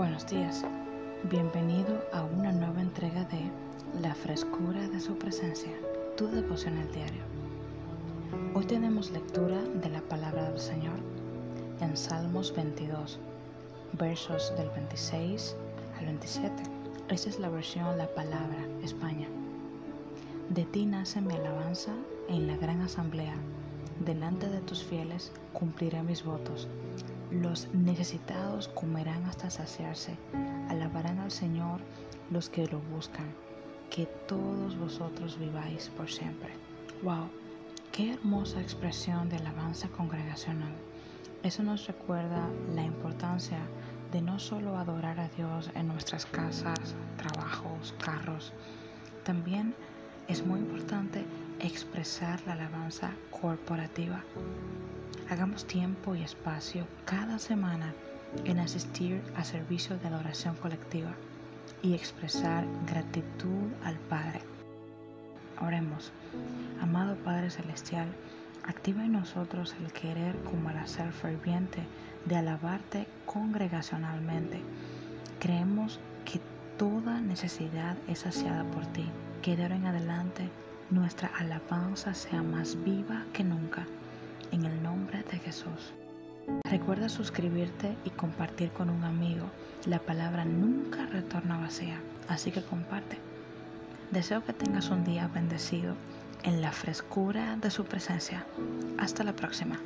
buenos días. Bienvenido a una nueva entrega de La frescura de su presencia, tu devoción al diario. Hoy tenemos lectura de la palabra del Señor en Salmos 22, versos del 26 al 27. Esta es la versión La Palabra, España. De ti nace mi alabanza en la gran asamblea. Delante de tus fieles cumpliré mis votos. Los necesitados comerán hasta saciarse, alabarán al Señor los que lo buscan, que todos vosotros viváis por siempre. ¡Wow! ¡Qué hermosa expresión de alabanza congregacional! Eso nos recuerda la importancia de no solo adorar a Dios en nuestras casas, trabajos, carros, también es muy importante expresar la alabanza corporativa. Hagamos tiempo y espacio cada semana en asistir a servicios de la oración colectiva y expresar gratitud al Padre. Oremos. Amado Padre Celestial, activa en nosotros el querer como el hacer ferviente de alabarte congregacionalmente. Creemos que toda necesidad es saciada por ti. Que de ahora en adelante nuestra alabanza sea más viva que nunca en el nombre de Jesús. Recuerda suscribirte y compartir con un amigo. La palabra nunca retorna vacía, así que comparte. Deseo que tengas un día bendecido en la frescura de su presencia. Hasta la próxima.